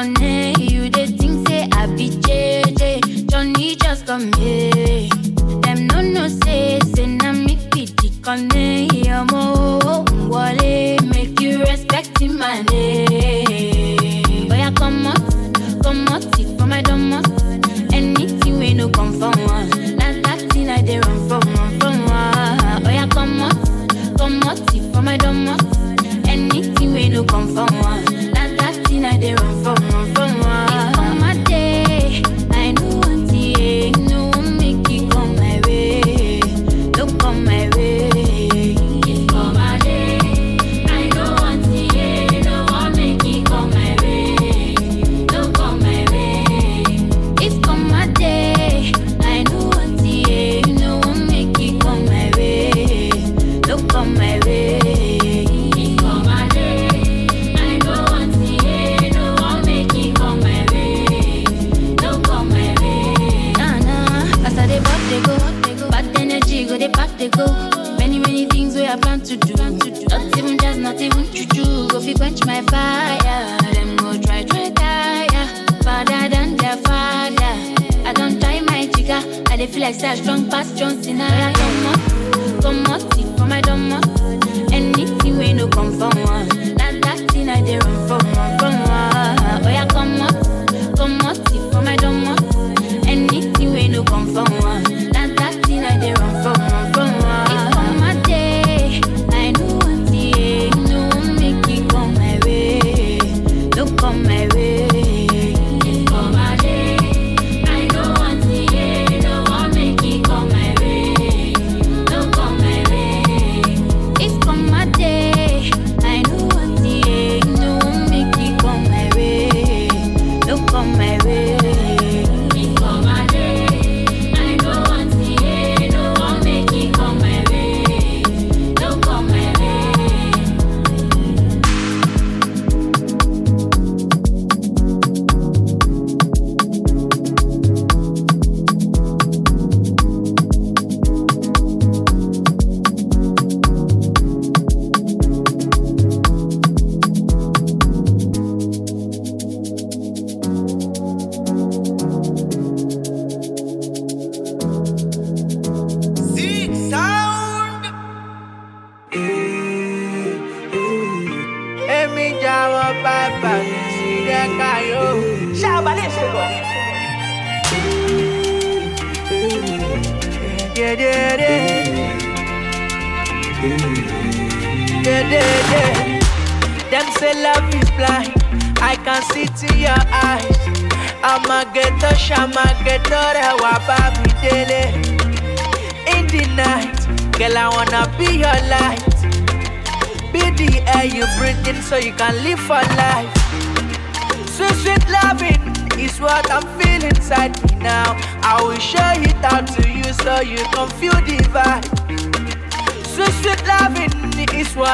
connect. You they think say I be JJ. Johnny just come here. Them no no say say na me be the connect. I'm all make you respect my name. I like strong past John Cena.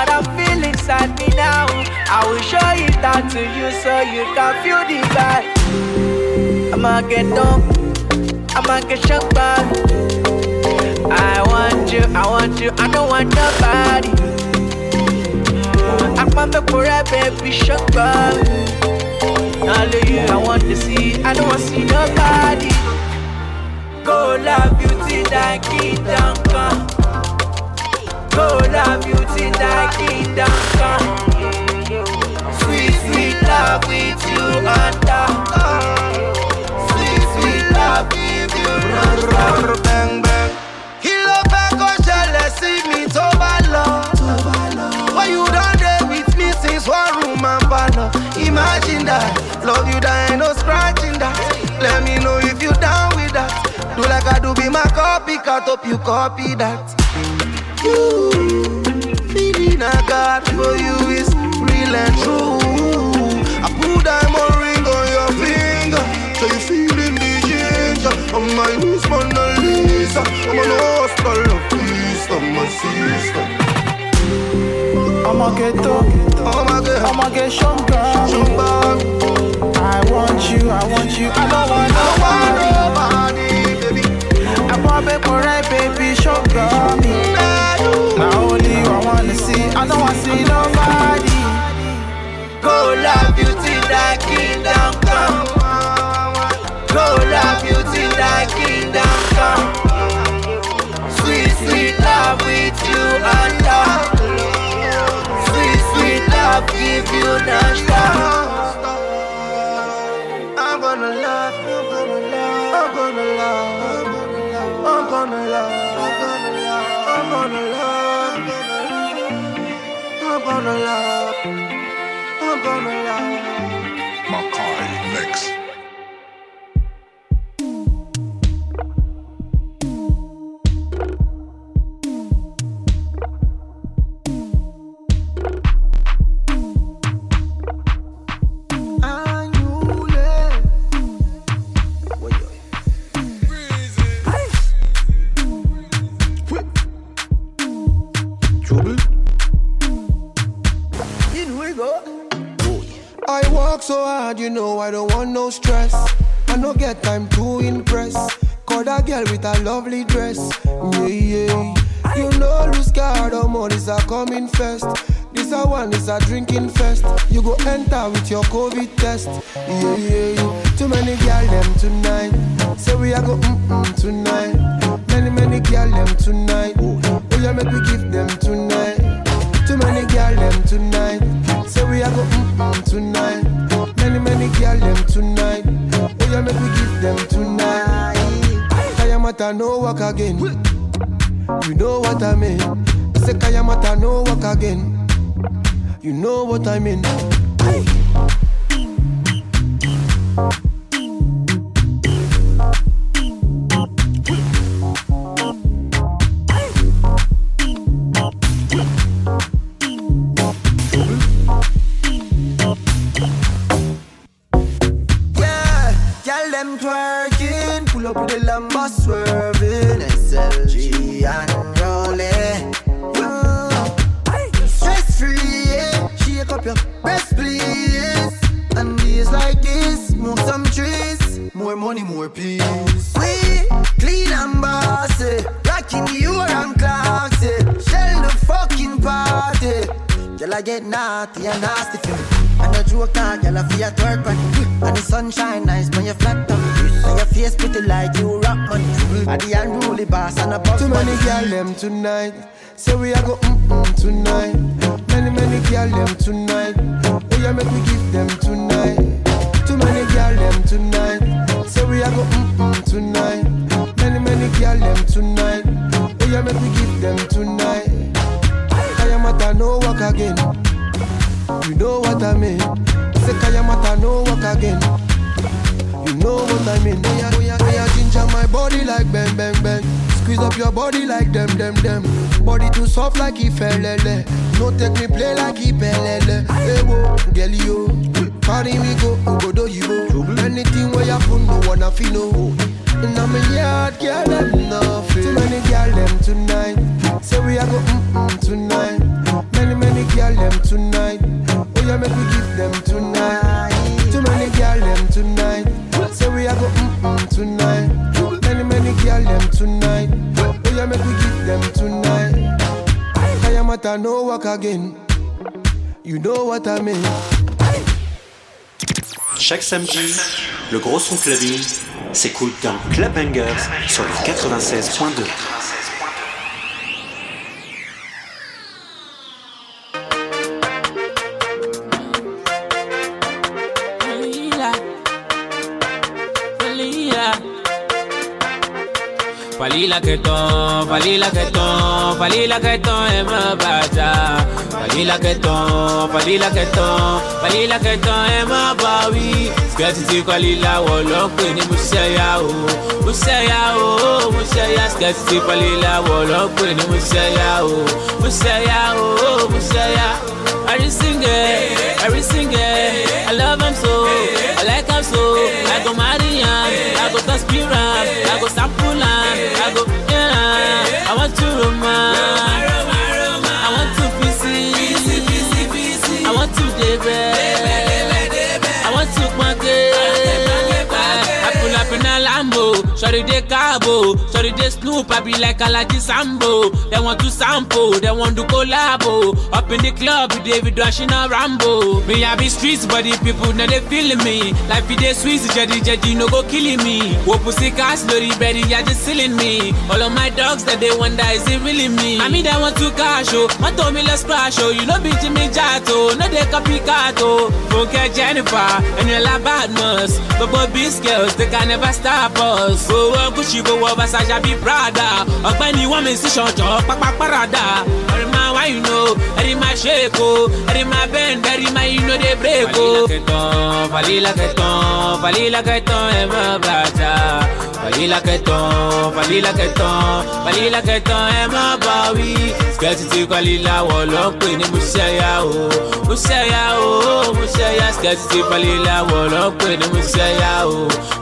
I'm feeling inside me now. I will show it out to you so you can feel the vibe. I'ma get dumb, I'ma get shocked by I want you, I want you, I don't want nobody. Mm, I'm want the poor baby shock by Only you I want to see, I don't want to see nobody. Go love beauty that kingdom come. Go love beauty that kingdom come. Sweet, sweet love with you under. Sweet, sweet love with you non-stop. bang bang. Fẹ́ kó ṣẹlẹ̀ sí mi tó bá? Why you don dey with me since one room and parlour? Imagine that, love you that ain't no scratching that. Let me know if you down with that. Do like I do, be my copycat, hope you copy that. You, feeling I got for you is real and true. I put diamond ring on your finger, so you feeling the ginger. On my Mona Lisa. I'm an hostel of peace, I'm a sister. I'ma get up, my I'ma get. I want you, I want you, I don't want I want nobody. baby. I want baby, right, baby, sugar me. You. Now only you I wanna see, I don't wanna see nobody. Go love beauty that kingdom come. Go love beauty that kingdom come. Sweet, sweet love with you under. Sweet, sweet love give you gonna love, I'm gonna love, I'm gonna love, I'm gonna love, I'm gonna love, I'm gonna love, I'm gonna love. I'm gonna love. Makai Mix. Lovely dress. Yeah, yeah. You know, lose guard, all money's are coming first. This a one, this a drinking fest. You go enter with your COVID test. Yeah, yeah, yeah. Too many girl them tonight. Say we a go mm mm tonight. Many many girl them tonight. Oh yeah, make we give them tonight. Too many girl them tonight. Say we a go mm mm tonight. Many many girl them tonight. Oh yeah, make we give them tonight. Kayamata no work again. You know what I mean. I say Kayamata no work again. You know what I mean. Yeah, the swerving, SLG and rolling. Stress free, yeah. Shake up your breast, please. And days like this, move some trees. More money, more peace. We clean and bossy, eh. rocking the Euro and classy. Eh. Shell the fucking party. Girl, I get naughty and nasty for me. And the joke ah, girl, I feel twerk on it. And the sunshine nice when you boss and a boss Too many girl them tonight. Say we a go mm mm tonight. Many many girl them tonight. Oh yeah, make we give them tonight. Too many girl them tonight. Say we a go mm mm tonight. Many many girl them tonight. Oh yeah, make we give them tonight. Kayamata no work again. You know what I mean. Say Kayamata no work again. You know what I mean. Oh yeah, oh yeah, ginger my body like bang bang bang. Squeeze up your body like them them them. Body too soft like ifelele. No take me play like ipelele. Hey wo, girl yo, carry me go, go do you. Anything where you put no wanna feel no. And I'm a yard girl them nothing. Too many girl them tonight. Say we a go mm mm tonight. Many many girl them tonight. Oh yeah, make we give them tonight. Too many girl them tonight. Say we a go mm mm tonight. Chaque samedi, le gros son clubbing s'écoute dans Club Bangers sur le 96.2. Falila que ton, falila que ton, falila que ton est eh, ma bata. Falila que ton, falila que ton, falila que ton est eh, ma bawi. Skirty ti falila wolo pe ni musaya o, musaya o, musaya. Falila wolo pe ni musaya o, musaya. Every singer, every singer, I love him so, I like him so. I go marry him, I go conspire I go him, Lambo, sorry they cabo, sorry they Snoop, I be like Alaji Sambo. They want to sample, they want to collabo. Up in the club, David Washing a Rambo. Me I be streets, but the people know they feeling me. Life it is sweet, jadi jadi no go killing me. Wo pussy cast, lorry berry, ya just silling me. All of my dogs that they wonder is it really me? I mean they want to cash oh, my me let's crash oh. You know be Jimmy Jato, no they copycat oh. Funke Jenifa, and you la badness. But boy these girls, they can never stop us. Go on Gucci, go Versace, be Prada. Ọgbẹ́ni wọ́n mi sí ṣọ̀jọ́ pápá. Ẹ̀rí máa wá know, ẹ̀rí máa ṣe ko, ẹ̀rí máa bend, ẹ̀rí máa you know dey break o. Falila kẹtàn, falila kẹtàn ẹ̀ mọ́ bàtà. Falila kẹtàn, falila kẹtàn, falila kẹtàn ẹ̀ bá wí. Skẹ́tì wọ̀ ló pè ní o. O. Skẹ́tì wọ̀ ló pè ní o.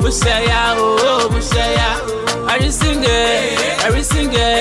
O, Every singer, every singer, I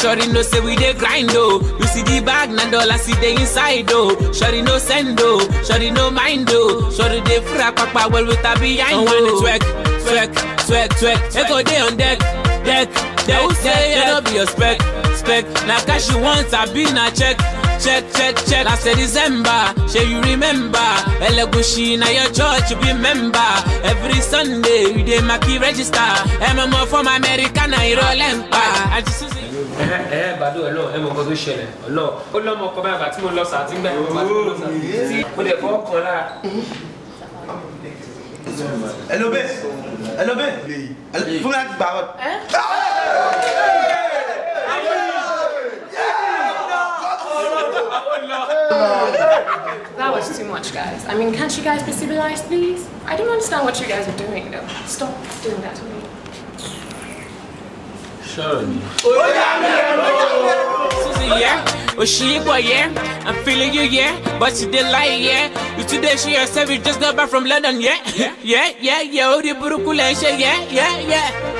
shorty no say we dey grind oh. You see the bag, na dollar see the inside oh. Shorty no send oh, shorty no mind oh. Shorty dey fra papa well with a behind oh. One twerk, twerk, twerk, twerk. Echo dey on deck, deck, deck. Who say you no be your spec, spec? Na cash you want, I be na check. Check, check, check. Last December, shey you remember? Elegushi na your church, you be member. Every Sunday, you dey mark register. MMO from America, na ìrọ̀lẹ́ ń pa. Eh, eh, àti Susie. ẹ ẹ gbàdúrà ẹ náà ẹ mọ nǹkan tó ṣẹlẹ̀ ọlọ ó lọmọ ọkọ báyìí àti mo lọ sàtí gbà yẹn mo lọ sàtí mo dẹ̀ fọwọ́ kan lára. Hello babe. Hello babe. Fún mi láti gbà wọ́n. Eh? That was too much, guys. I mean, can't you guys be civilized, please? I don't understand what you guys are doing, though. Stop doing that to me. Susie, yeah. Yeah. I'm feeling you, yeah. But she did lie, yeah. You today, she herself, you just got back from London, yeah. Yeah, yeah, yeah. Oh, the Burukula, yeah, yeah, yeah.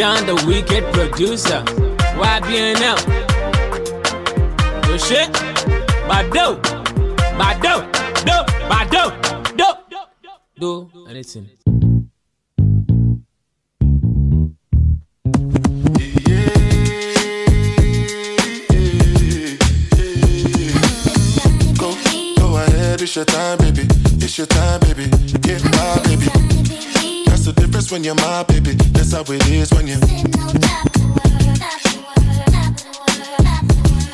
John, the wicked producer. YBNL. Oh shit. Bado. Bado. Do. Bado. Do. Do. Anything. It's your time, baby. It's your time, baby. Get my baby. That's the difference when you're my baby. That's how it is when you.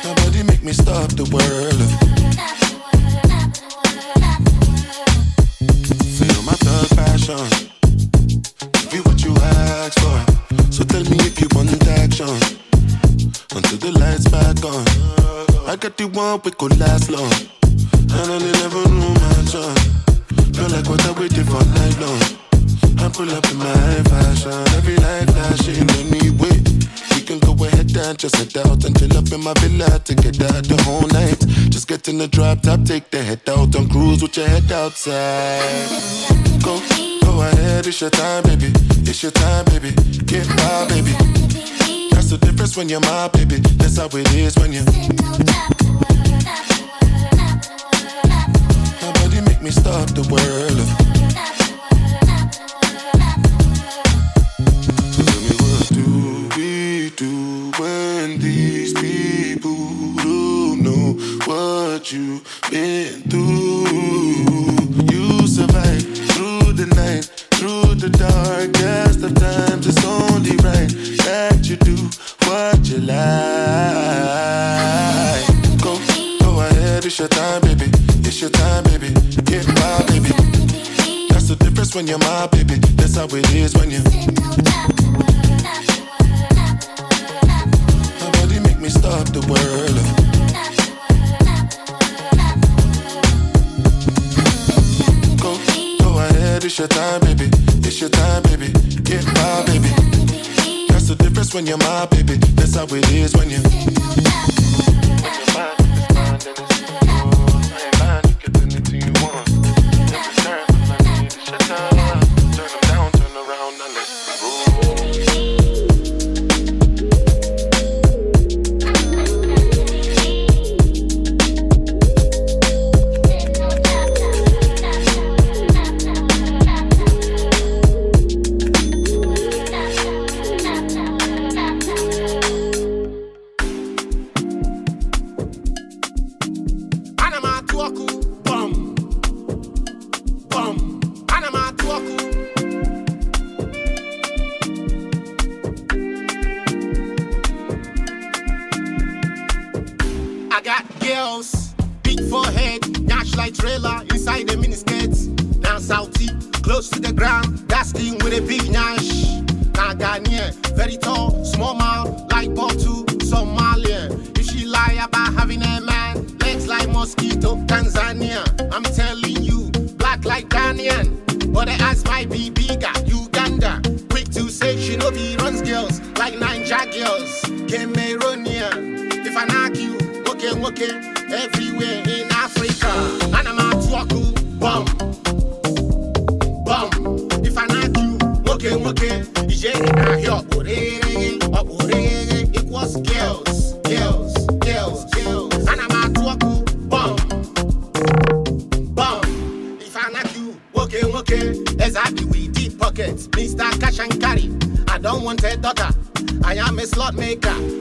Nobody make me stop the world. Feel my thug passion. Be what you ask for. So tell me if you want action. Until the lights back on. I got the one we could last long. And I never knew my turn. Feel like what I waited for night long. I pull up in my fashion. Every light flashing anyway. We can go ahead and just head out and chill up in my villa together the whole night. Just get in the drop top, take the head out and cruise with your head outside. Go, go ahead, it's your time, baby. It's your time, baby. Get my baby. That's the difference when you're my baby. That's how it is when you. Nobody make me stop the world. the ass might be bigger. Uganda, quick to say she no be runs girls like Ninja girls. Cameroonian, if I knock you, okay, okay, everywhere in Africa. And I'm a twaku, bum, bum. If I knock you, okay, okay, in my help. make up.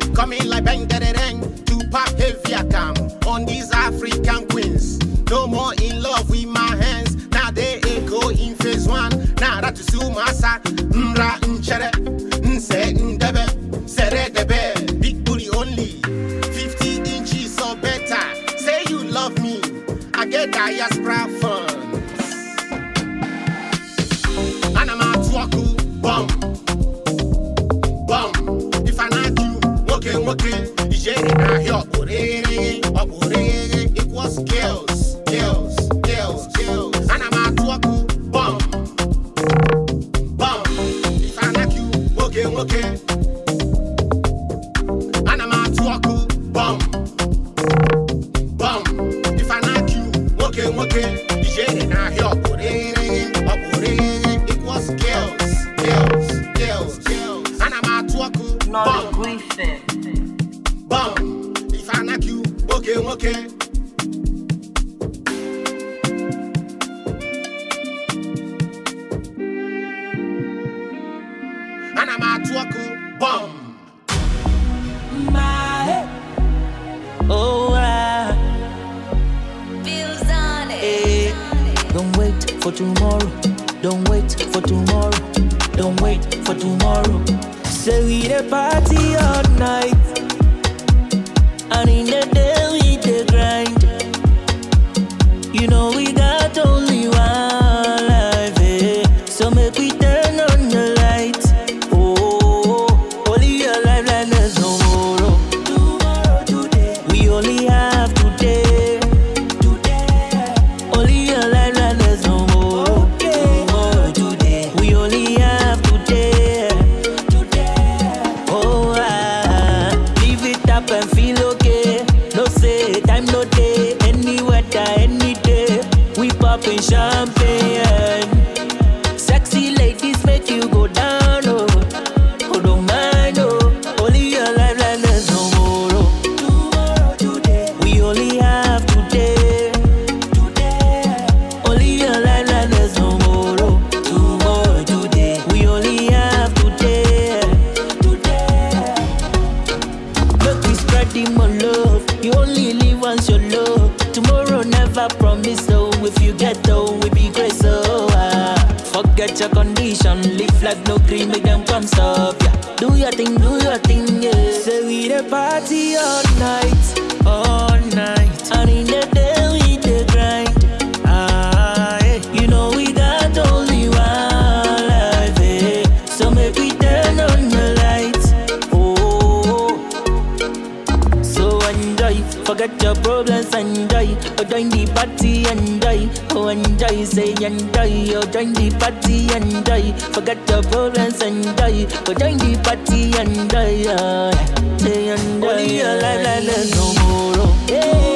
na matoku bum my oh I feels on it don't wait for tomorrow. Don't wait for tomorrow. Don't wait for tomorrow. Say we the party all night. And in the day Forget your problems and die. Oh, join the party and die. Oh, enjoy, say and die. Oh, join the party and die. Forget your problems and die. Oh, join the party and die. Oh, yeah, say and die. Only your life no more. Yeah.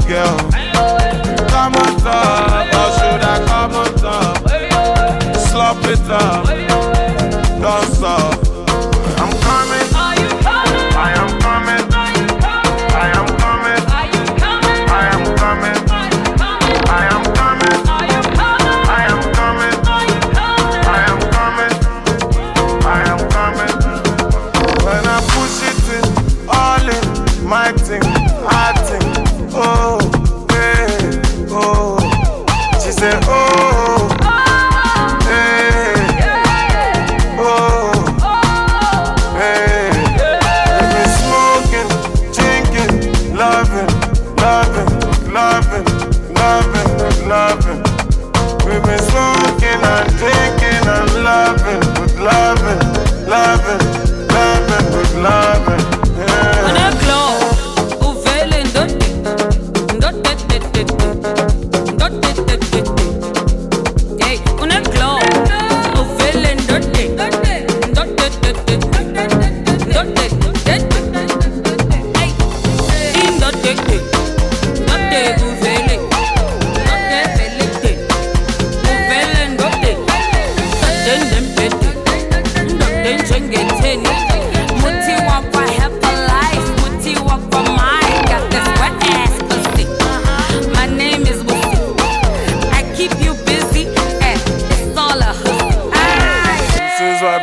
cowgirl. Come on top, or should I come on top? Slop it up,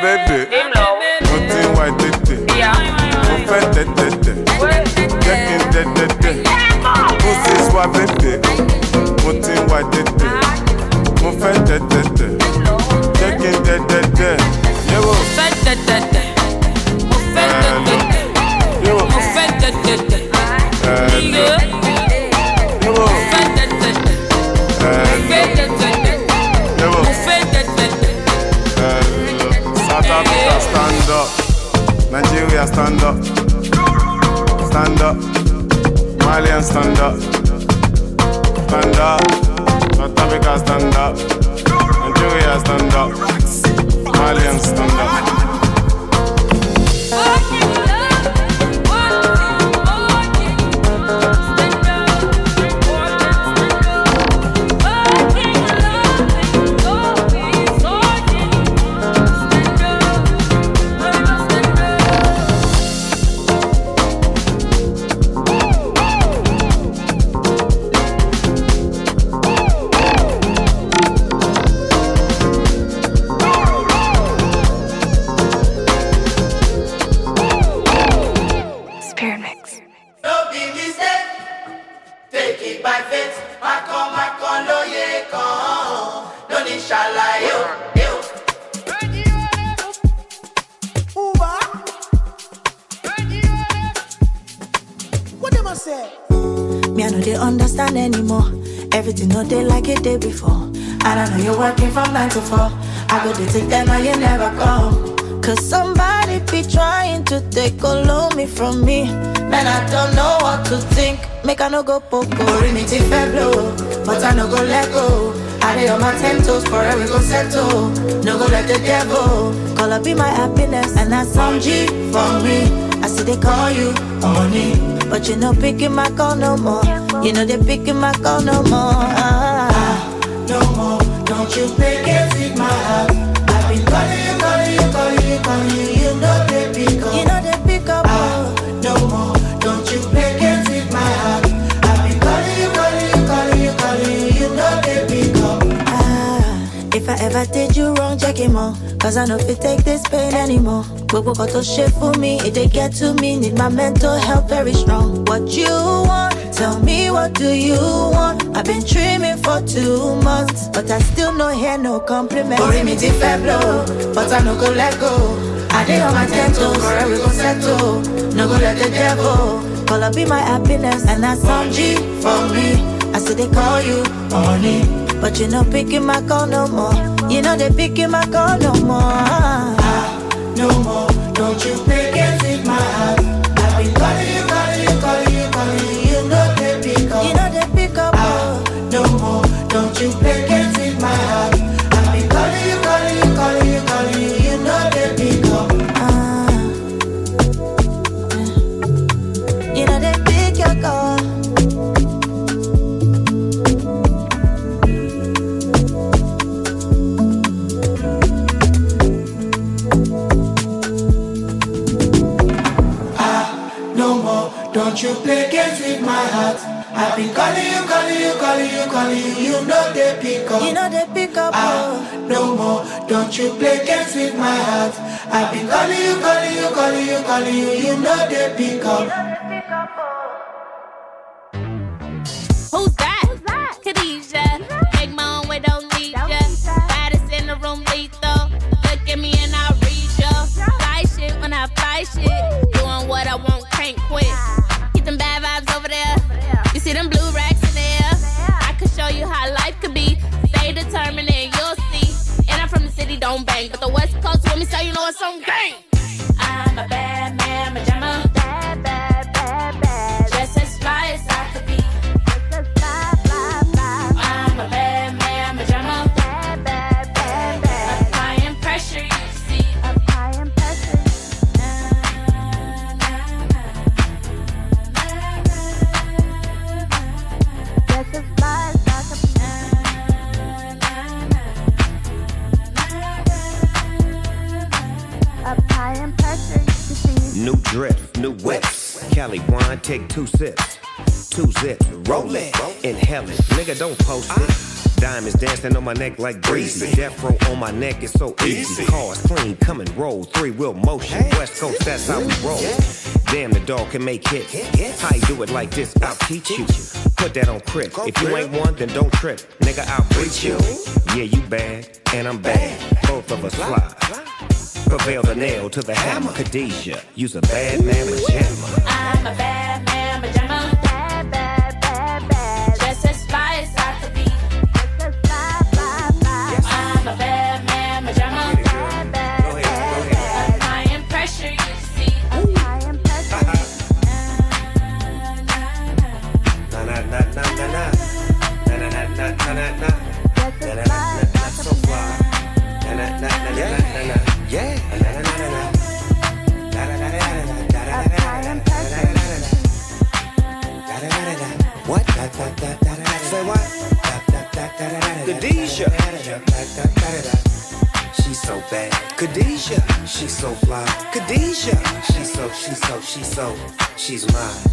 This is my baby. Mo fẹ́ tètè. Jẹ́ kí n is my baby. Mo ti wà tètè. Mo fẹ́ tètè. Jẹ́ kí n tètè. Yẹ́wò. Fẹ́ tẹ̀tẹ̀tẹ̀, Nigeria stand up. Stand up. Malian stand up. Stand up. South Africa stand up. Nigeria stand up. Malian stand up. From nine to four. I go to take them and you never come. Cause somebody be trying to take all of me from me. Man, I don't know what to think. Make I no go poco. Ring it if I blow. But I no go let go. I lay on my ten toes forever go settle. No go let the devil call up be my happiness. And that's some G for me. I see they call you honey. But you know picking my call no more. You know they picking my call no more. Ah, No more, don't you pick it with my heart. I've been calling you, calling you, calling you, calling you. You know they pick up. you know they pick up. Ah, no more, don't you pick it with my heart. I've been calling you, calling you, calling you, calling you. You know they pick up. Ah, if I I did you wrong, check him out. Cause I know if you take this pain anymore. Gbogbo kan tó ṣe fún mi, it dey get to me. Need my mental health very strong. What you want? Tell me what do you want? I've been dreaming for two months, but I still no hear no compliment. Orí mi ti fẹ́ blow, but I no go let go. I dey on my ten toes, correct we go settle. No go let the devil call up be my happiness, and that's some G for me. I said they call you honey, but you no picking my call no more. You know they picking my call no more. Ah, no more, don't you pick and take my heart. I've been my heart. I've been calling you, calling you, calling you, calling you. You know they pick up. You know they pick up. Ah, no more, don't you play games with my heart. I've been calling you, calling you, calling you, calling you. You know they pick up. Who's that? Khadijah. Make my own way, don't need ya. Baddest in the room, lethal. Look at me and I'll read ya. Fly shit when I fly shit. Don't bang. But the West Coast with me, so you know it's on gang. I'm a bad man, pajama. See. New new whips. Cali wine, take two sips. Two zips, roll it, inhale it. Nigga, don't post it. Diamonds dancing on my neck like breezy. Death row on my neck is so easy. Cars clean, come and roll. Three wheel motion. West Coast, that's how we roll. Damn, the dog can make hits. How you do it like this? I'll teach you. Put that on crib. If you ain't one, then don't trip. Nigga, I'll breach you. Yeah, you bad, and I'm bad. Both of us fly. Prevail the nail to the hammer. Khadijah, use a bad man pajama. I'm a bad man, pajama. She's so, she's mine.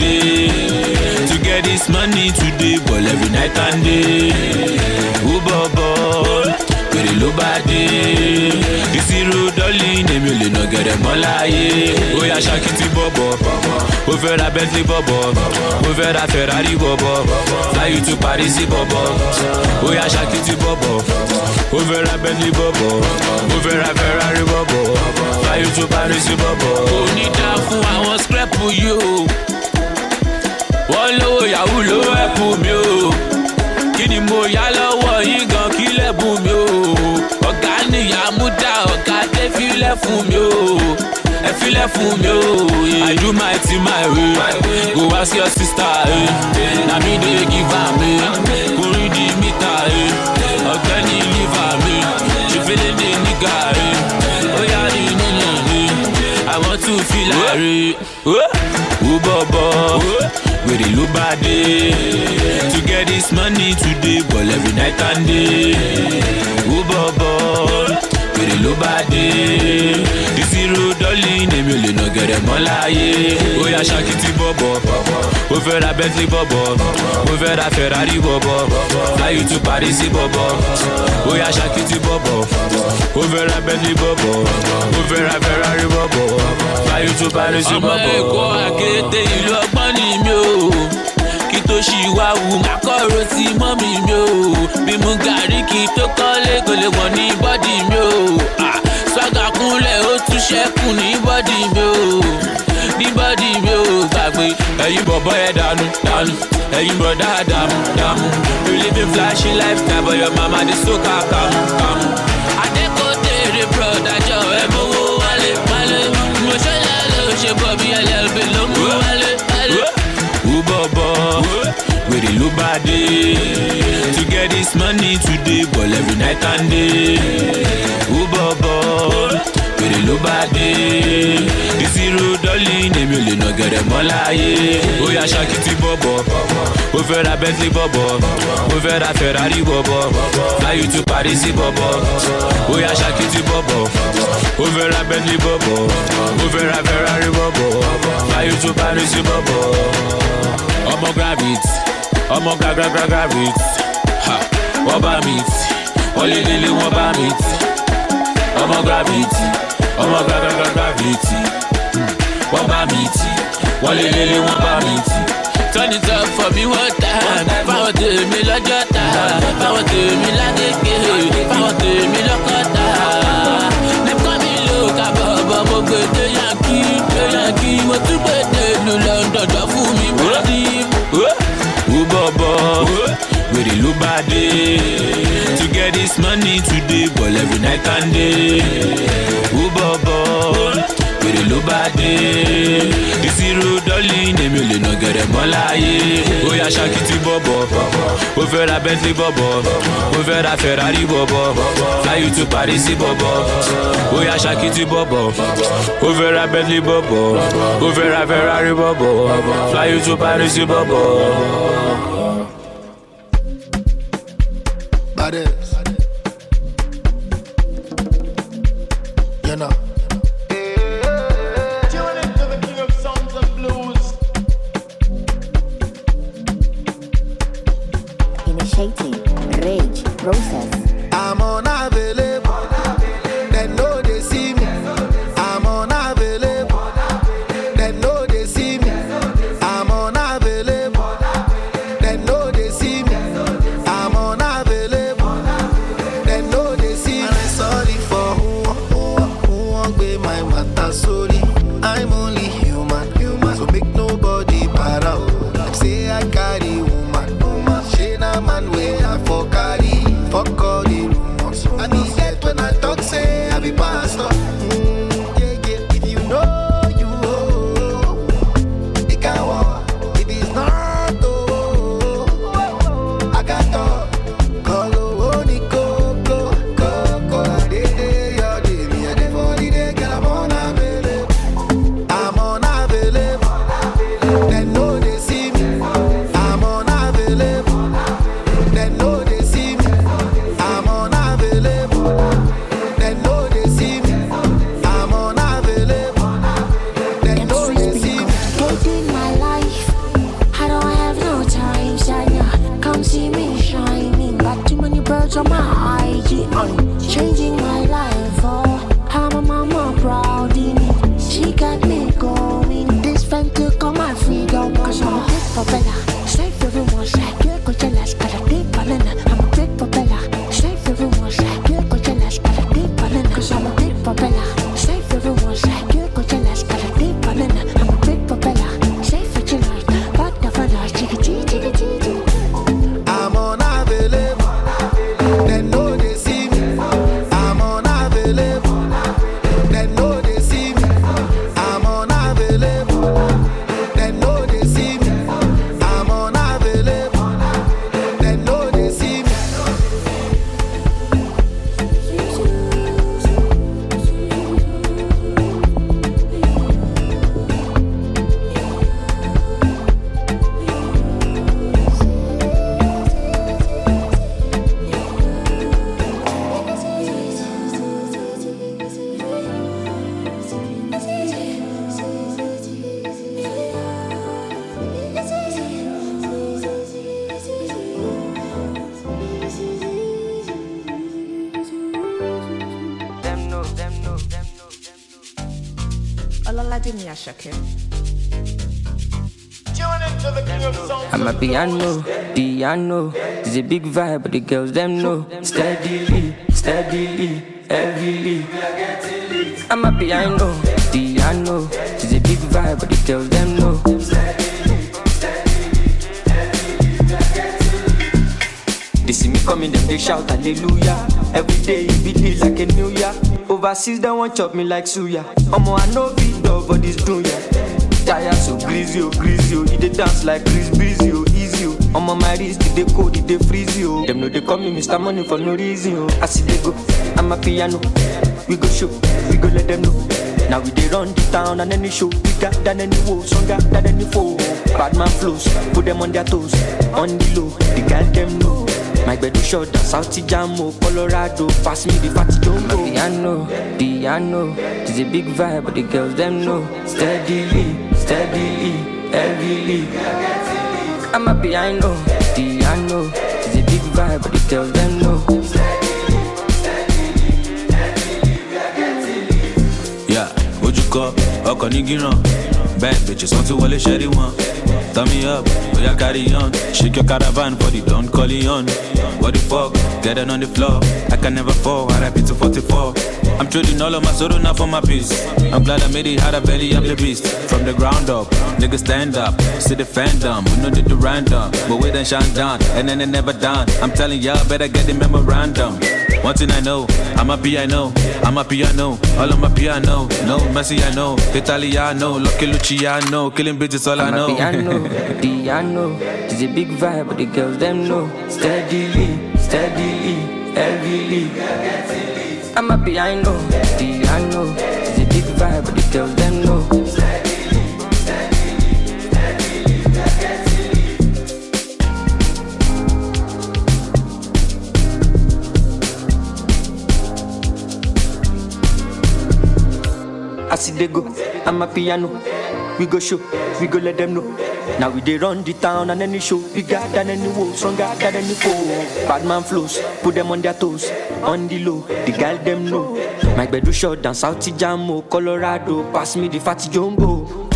dé to get this money today ball every night and day. Wú bọ́bọ́ wèrè ló bá dé. Ìṣirò dọ́lì èmi ò lè nà gẹ̀rẹ̀ mọ́ láàyè ó yà ṣàkìtì bọ̀bọ̀ ó fẹ́ ra bentley bọ̀bọ̀ ó fẹ́ ra ferrari bọ̀bọ̀ fly you to paris bọ̀bọ̀ ó yà ṣàkìtì bọ̀bọ̀ ó fẹ́ ra bentley bọ̀bọ̀ ó fẹ́ ra ferrari bọ̀bọ̀ fly you to paris bọ̀bọ̀. kò ní dá fún àwọn scrap yìí o filẹ̀ fún mi o. Ẹ filẹ̀ fún mi o. I do my thing my way. Go ask your sister eh. na me dey give am rí di mítà eh. ọ̀gbẹ́ni liver mi. Ṣèfẹ́lẹ́ dé nígà ó yá rí nínú mi want to feel like. Wó bọ̀bọ̀? Wèrè ló bá dé. To get this money today ball every night and day. Wó bọ̀bọ̀ ló bá dé. Ìṣirò dọ́lì èmi ò lè nà gẹ̀rẹ̀ mọ́ láàyè. Ó yà ṣàkìtì bọ̀bọ̀. Ó fẹ́ ra bentley bọ̀bọ̀. Ó fẹ́ ra ferrari bọ̀bọ̀. You to paris bọ̀bọ̀. Ó yà ṣàkìtì bọ̀bọ̀. Ó fẹ́ ra bentley bọ̀bọ̀. Ó fẹ́ ra ferrari bọ̀bọ̀. You to paris bọ̀bọ̀. ọmọ ẹ̀kọ́ àkété ìlú ọgbọ́n ni mi ò kí tó ṣì wá wù má kọ̀rọ̀ sí mọ́mì mi ò bí mu gàrí kí tó kò lè wọ̀ ní bọ́dì mi ò tún ṣẹ́kù ní bọ́dì mi ò ní bọ́dì mi ò gbàgbé. Ẹ̀yin bọ̀bọ̀ ẹ̀ dànù dànù. Ẹ̀yin bọ̀dá dàmú dàmú. You live a flashy lifestyle but your mama dey so ká kàmú kàmú. adékòtèrè broda jọ ẹ mowó wálé wálé. Mo ṣẹlẹ̀ ló ṣe bọ̀ bí llb ló mú wálé wálé. wú bọ̀bọ̀ wèrè ló bá dé. To get this money today ball every night and day. wú bọ̀bọ̀ wèrè ló bá dé ìṣirò dọ́lì èmi ò lè nà gẹ̀rẹ̀ mọ́ láàyè. ó yà ṣàkìtì bọ̀bọ̀ ó fẹ́ ra bentley bọ̀bọ̀ ó fẹ́ ra ferrari bọ̀bọ̀ fly to paris bọ̀bọ̀ ó yà ṣàkìtì bọ̀bọ̀ ó fẹ́ ra bentley bọ̀bọ̀ ó fẹ́ ra ferrari bọ̀bọ̀ fly to paris bọ̀bọ̀. ọmọ gravit ọmọ gragragra gravit wọ́n bá mi tì wọ́n lé lélẹ̀ wọ́n bá mi tì ọmọ gravity ọmọ gravity wọ́n bá mi tì wọ́n lé lélẹ̀ wọ́n bá mi tì tọ́ni up for me one time, fáwọn tèmi lọ́jọ́ ta, fáwọn tèmi lágége, fáwọn tèmi lọ́kọ̀ta. Dem kọ́ mi lò kábọ̀bọ̀, mo gbé dé yankí, dé yankí, mo tún gbé dé lu London jọ fún mi bọ́dí. Ó bọ̀bọ̀, wèrè ló bá dé. To get this money today, ball every night and day. Ó bọ̀bọ̀, wèrè ló bá dé. ìṣirò dọ́lì èmi ò lè nà gẹ̀rẹ̀ mọ́ láyé. ó yá ṣakiti bọ̀bọ̀. Ó fẹ́ ra bentley bọ̀bọ̀. Ó fẹ́ ra ferrari bọ̀bọ̀. Fly you to paris bọ̀bọ̀. Ó yá ṣakiti bọ̀bọ̀. Ó fẹ́ ra bentley bọ̀bọ̀. Ó fẹ́ ra ferrari bọ̀bọ̀. Fly you to paris bọ̀bọ̀. Say Of songs I'm a piano, piano. It's a big vibe, but the girls them know. Steadily, steadily, heavily. I'm a piano, piano. It's a big vibe, but the girls them know. They see me coming, them they shout hallelujah. Every day it be like a new year. Overseas they want chop me like suya. Omo I know big dog, but this do ya. Tire so greasy, oh greasy, oh. Dey dance like Chris Breezy, oh easy, oh. Omo my wrist, it dey cold, it dey freezy, oh. Them know they call me Mr. Money for no reason, oh. I see they go, I'm a piano. We go show, we go let them know. Now we dey run the town and any show bigger than any woe, stronger than any foe. Bad man flows, put them on their toes, on the low. The girl them know. My bed is short, South Jamo, oh, Colorado. Pass me the fatty jumbo. Oh. Piano, piano. It's a big vibe, but the girls them know. Steadily, steadily, heavily. I'm a piano, piano. It's a big vibe, but the girls them know. Yeah, ojúkọ ọkọ̀ ní gíràn bẹ́ẹ̀ bèjì sàn tí wọlé ṣẹ́rí wọn Turn me up, we are carry on. Shake your caravan for the Don Corleone. What the fuck? Get it on the floor. I can never fall. I rap it to 44. I'm trading all of my sorrow now for my peace. I'm glad I made it out of belly of the beast. From the ground up, niggas stand up. See the fandom, we know the random. But we done shine down, and then it never done. I'm telling y'all, better get the memorandum. One thing I know, I'm a piano, I'm a piano, all on my piano. No Messi, I know, Italiano, Lucky Luciano, killing bitches all I I'm know. a piano, piano. It's a big vibe, but the girls them know. Steadily, steadily, heavily. I'm a piano, piano. It's a big vibe, but the girls them know. They go, I'm a piano. We go show, we go let them know. Now we dey run the town and any show, bigger than any woe, stronger than any foe. Bad man flows, put them on their toes, on the low, the girl them know. My bedu shot down South Jamo, Colorado, pass me the fatty jumbo.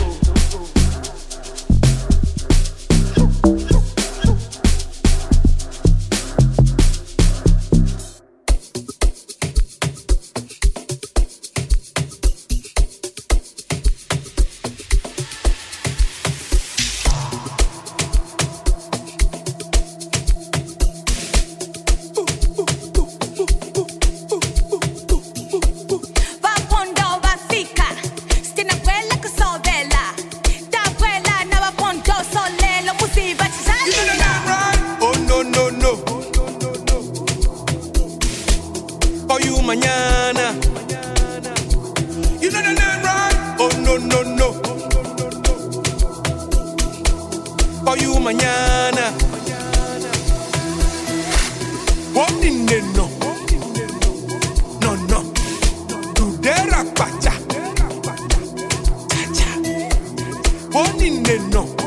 What in the no? No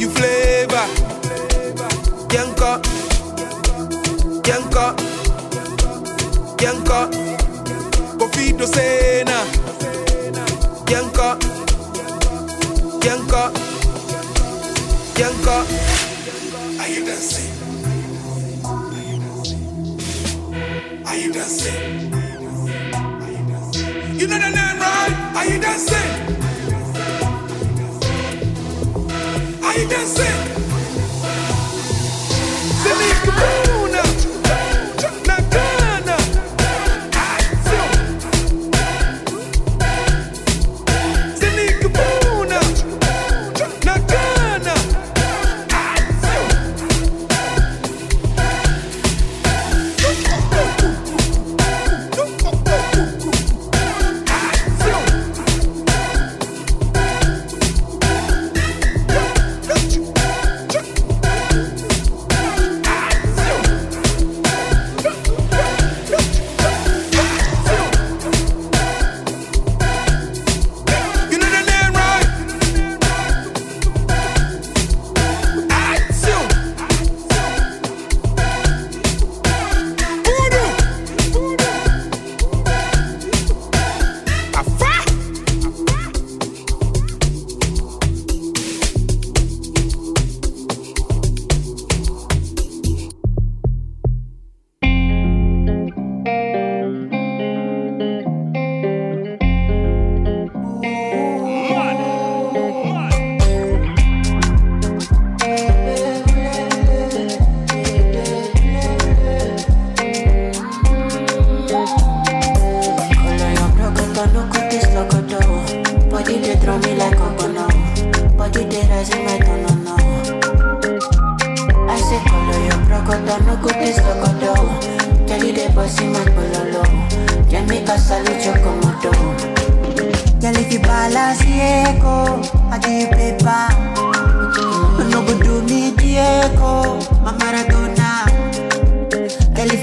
you flavor. Yanka. Yanka. Yanka. Pofito Sena. Yanka. Yanka. Yanka. Are you dancing? Are you dancing? You know the name, right? Are you dancing? Are you dancing? Puna, Nagana, echo, I you paper. No go do me Diego, my Maradona.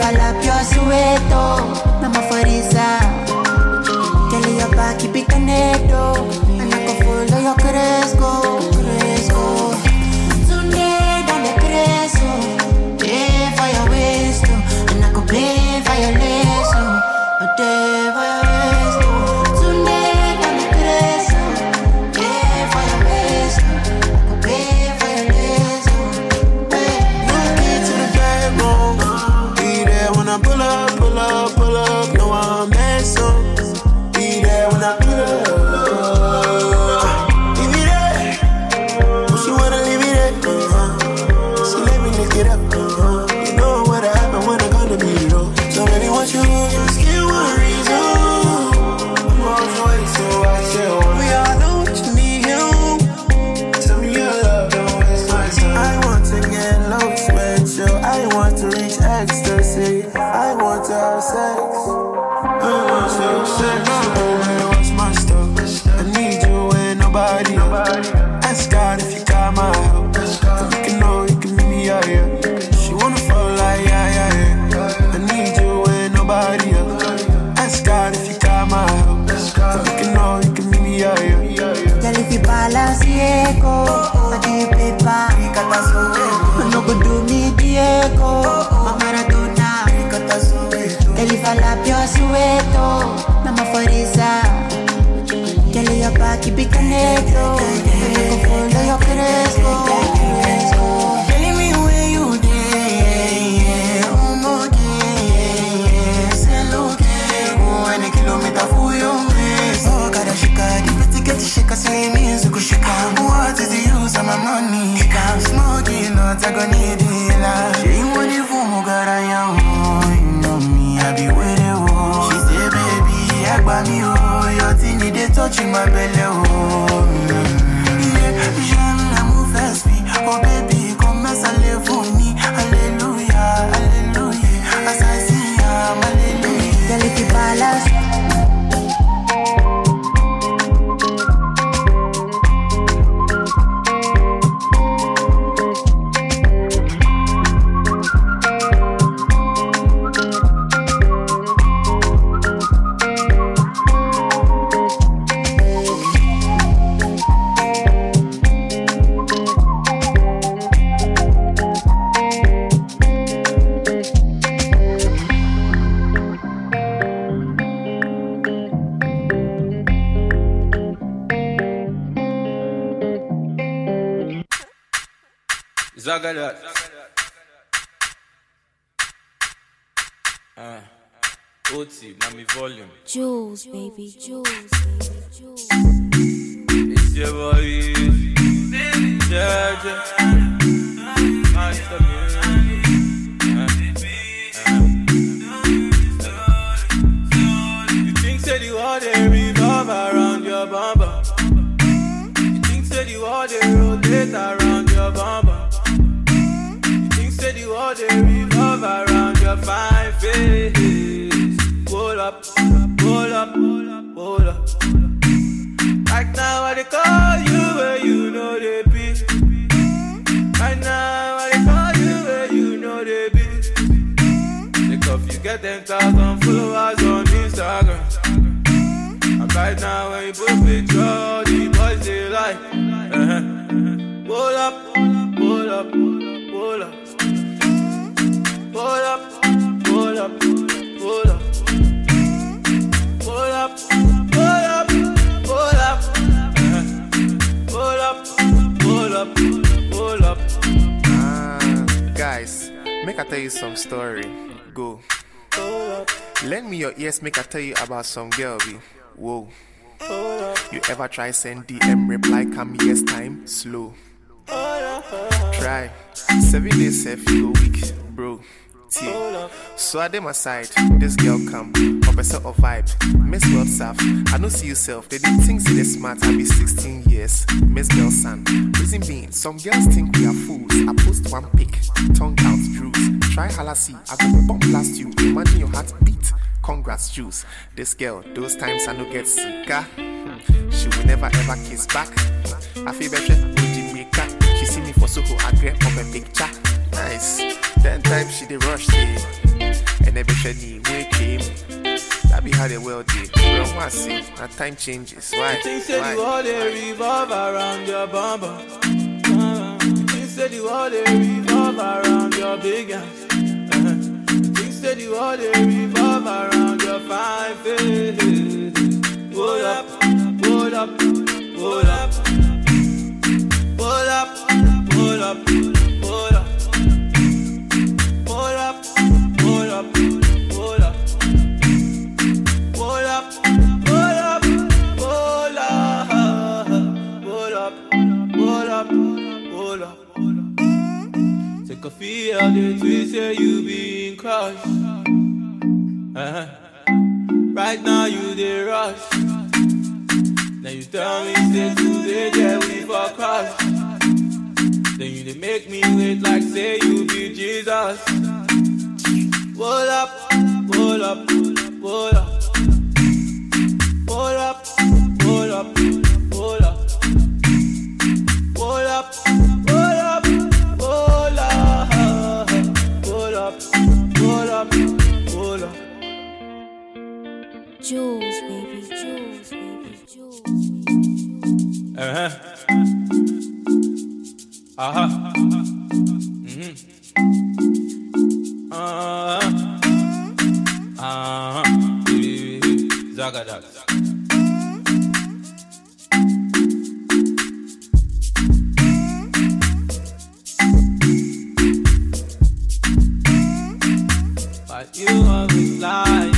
I lap your sueto, I'm a Farisa. Girl, your back, keep it canedo. And I can follow your cresco. Your sueto, I'm a Farisa. Girl, your back, keep it canedo. And I can follow your cresco. Telling me where you dey, oh my day, say look, oh any kilometer for. Oh, go. Of my money? I'm smoking, not I gonna need it. la. She want it for me, God I am. You know me, I be with it. oh. She say, baby, I got me, oh, your thing they touching my belly, oh. Mm. Yeah, j'aime l'amour fast. Oh baby, rotate around your bumper? You think say the world they revolve around your fine up, hold up. Guys, make I tell you some story. Go. Lend me your ears, make I tell you about some girl. Be. Whoa. You ever try send DM reply come yes time slow. Try seven days if you go week, bro. T. So I did my side, this girl come, a sort of vibe. Miss WhatsApp, I don't see yourself. They didn't think see the smart, I be 16 years. Miss girl son, reason being, some girls think we are fools. I post one pic, tongue out, drews. Try Halasi, I go bomb blast you. Imagine your heart beat. Congrats, juice. This girl, those times I no get sika. Hmm. She will never ever kiss back. I feel better She see me for Soho, I grab up a picture. Nice. Ten times she dey rush me, and every we came. That be how the world did. Bro, what I see? Now time changes. Why? Things Why? the world they revolve around your bumper. Things say the world they revolve around your big ass. Uh-huh. Things say the world they revolve around your fine face. Hold up, hold up, hold up, up, hold up, hold up, hold up, hold up, hold up. Hold up, hold up, hold up, hold up, hold up, hold up. Take a feel the twist, say you being crushed. Uh-huh. Right now you the rush. Now you tell me say today that we for crush. Then you dey make me wait like say you be Jesus. Hold up, hold up, hold up. Hold up, hold up, hold up. Hold up, hold up, hold up. Hold up, hold up, hold up. Jules, baby, Jules, baby, Jules. Uh huh. Mm-hmm. Uh huh. Uh huh. Zagadag. But you always lie.